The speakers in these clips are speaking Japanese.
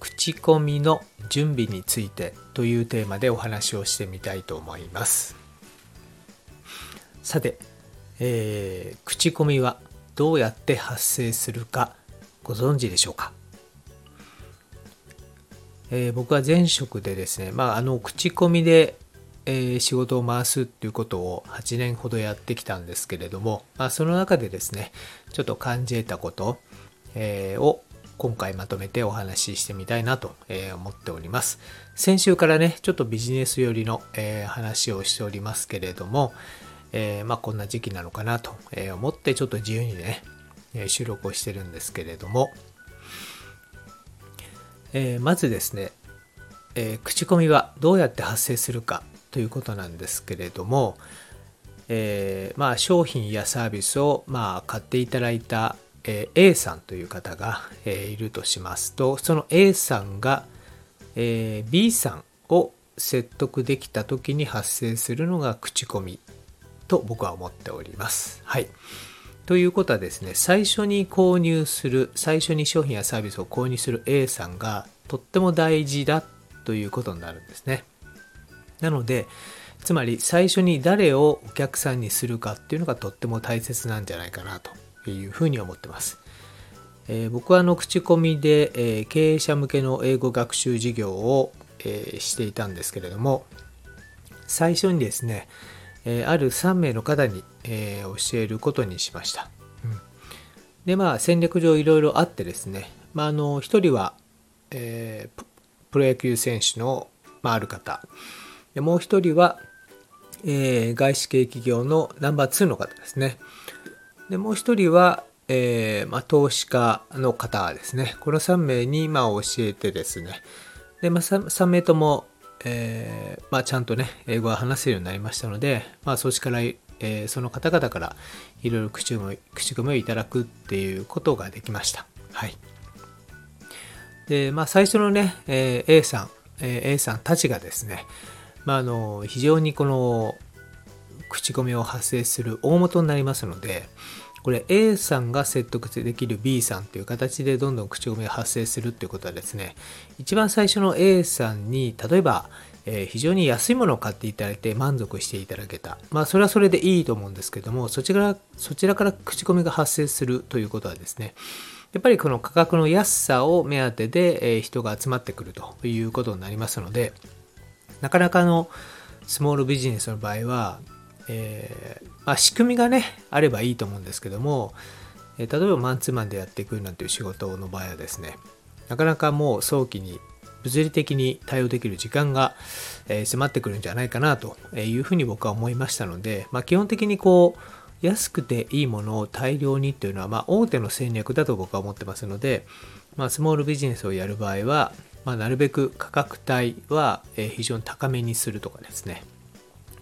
口コミの準備についてというテーマでお話をしてみたいと思います。さて、えー口コミはどうやって発生するかご存知でしょうか？えー僕は前職でですね、まあ、あの口コミで、えー仕事を回すっていうことを8年ほどやってきたんですけれども、まあ、その中でですねちょっと感じ得たこと、えーを今回まとめてお話ししてみたいなと思っております。先週からねちょっとビジネス寄りの、話をしておりますけれども、えまあ、こんな時期なのかなと思ってちょっと自由にね収録をしてるんですけれども、えまずですね、え口コミはどうやって発生するかということなんですけれども、えーまあ、商品やサービスを、まあ、買っていただいた、え A さんという方が、えいるとしますとその A さんが、え B さんを説得できた時に発生するのが口コミと僕は思っております。はい。ということはですね、最初に購入する、最初に商品やサービスを購入する A さんがとっても大事だということになるんですね。なので、つまり最初に誰をお客さんにするかっていうのがとっても大切なんじゃないかなというふうに思ってます。えー僕はあの口コミで、えー経営者向けの英語学習事業を、えーしていたんですけれども最初にですね、えーある3名の方に、えー教えることにしました。うんでまあ戦略上いろいろあってですね、まあ、あの1人は、えーププロ野球選手の、まあ、ある方でもう1人は、えー外資系企業のナンバー2の方ですね。でもう一人は、えーまあ、投資家の方ですね。この3名に、まあ、教えてですね。で、まあ、3, 3名とも、えーまあ、ちゃんとね、英語が話せるようになりましたので、まあ、そっちから、えーその方々からいろいろ口コミ口コミをいただくっていうことができました。はい。で、まあ、最初のね、えー A さん、えー A さんたちがですね、まあ、あの非常にこの口コミを発生する大元になりますのでこれ A さんが説得できる B さんという形でどんどん口コミが発生するっていうことはですね一番最初の A さんに例えば、えー非常に安いものを買っていただいて満足していただけた。まあそれはそれでいいと思うんですけどもそちらそちらから口コミが発生するということはですねやっぱりこの価格の安さを目当てで、えー人が集まってくるということになりますのでなかなかのスモールビジネスの場合は、えーまあ、仕組みがねあればいいと思うんですけども、えー例えばマンツーマンでやっていくなんていう仕事の場合はですねなかなかもう早期に物理的に対応できる時間が、えー迫ってくるんじゃないかなというふうに僕は思いましたので、まあ、基本的にこう安くていいものを大量にっていうのは、まあ、大手の戦略だと僕は思ってますので、まあ、スモールビジネスをやる場合は、まあ、なるべく価格帯は非常に高めにするとかですね、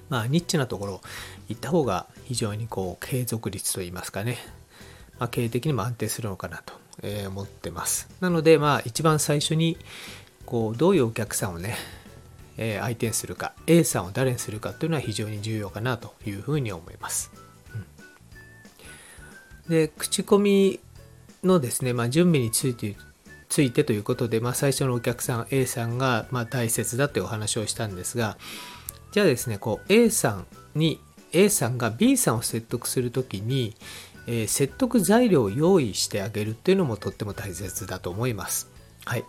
まあ、ニッチなところ行った方が非常にこう継続率といいますかね、まあ、経営的にも安定するのかなとえ思ってます。なので、まあ、一番最初にこうどういうお客さんをね、え相手にするか A さんを誰にするかというのは非常に重要かなというふうに思います。うんで口コミのですね、まあ、準備についてついてということで、まあ、最初のお客さん A さんがま大切だというお話をしたんですがじゃあですねこう A さんに A さんが B さんを説得するときに、えー説得材料を用意してあげるっていうのもとっても大切だと思います。はい。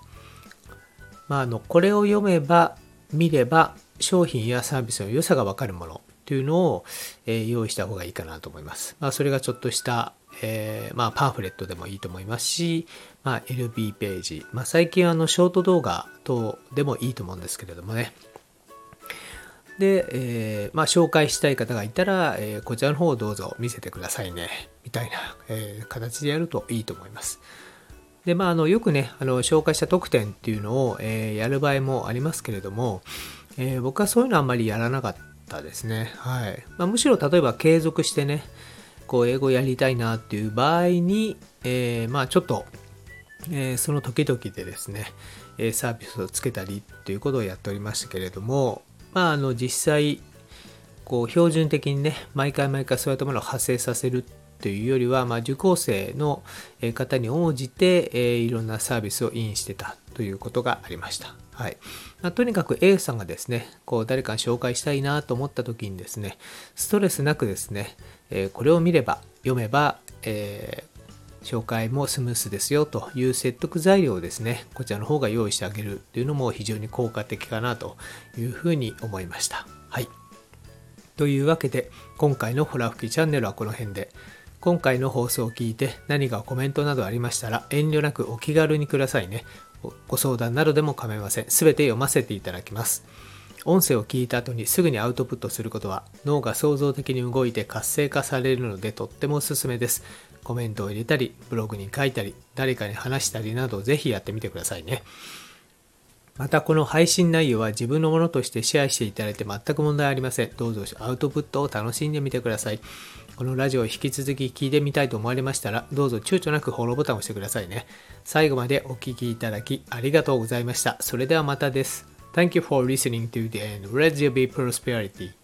まあ、あのこれを読めば見れば商品やサービスの良さが分かるものというのを、えー用意した方がいいかなと思います。まあ、それがちょっとした、えーまあ、パンフレットでもいいと思いますし、まあ、LB ページ、まあ、最近はあのショート動画等でもいいと思うんですけれどもね。で、えーまあ、紹介したい方がいたら、えーこちらの方をどうぞ見せてくださいねみたいな、えー形でやるといいと思います。で、まあ、あのよくね、あの紹介した特典っていうのを、え、やる場合もありますけれども、え、僕はそういうのあんまりやらなかったですね。はいまあ、むしろ例えば継続してね、こう英語やりたいなっていう場合に、え、まあちょっと、え、その時々でですね、えサービスをつけたりっていうことをやっておりましたけれども、まあ、あの実際こう標準的にね毎回毎回そういったものを発生させるというよりは、まあ、受講生の方に応じて、えー、いろんなサービスをインしてたということがありました。はいまあ、とにかく A さんがですね、こう誰かに紹介したいなと思った時にですね、ストレスなくですね、えー、これを見れば、読めば、えー、紹介もスムースですよという説得材料をですね、こちらの方が用意してあげるというのも非常に効果的かなというふうに思いました。はい。というわけで、今回のホラ吹きチャンネルはこの辺で、今回の放送を聞いて何かコメントなどありましたら遠慮なくお気軽にくださいね。ご相談などでも構いません。すべて読ませていただきます。音声を聞いた後にすぐにアウトプットすることは脳が創造的に動いて活性化されるのでとってもおすすめです。コメントを入れたり、ブログに書いたり、誰かに話したりなどぜひやってみてくださいね。またこの配信内容は自分のものとしてシェアしていただいて全く問題ありません。どうぞアウトプットを楽しんでみてください。このラジオを引き続き聞いてみたいと思われましたら、どうぞ躊躇なくフォローボタンを押してくださいね。最後までお聴きいただきありがとうございました。それではまたです。Thank you for listening to the end. Let there be prosperity.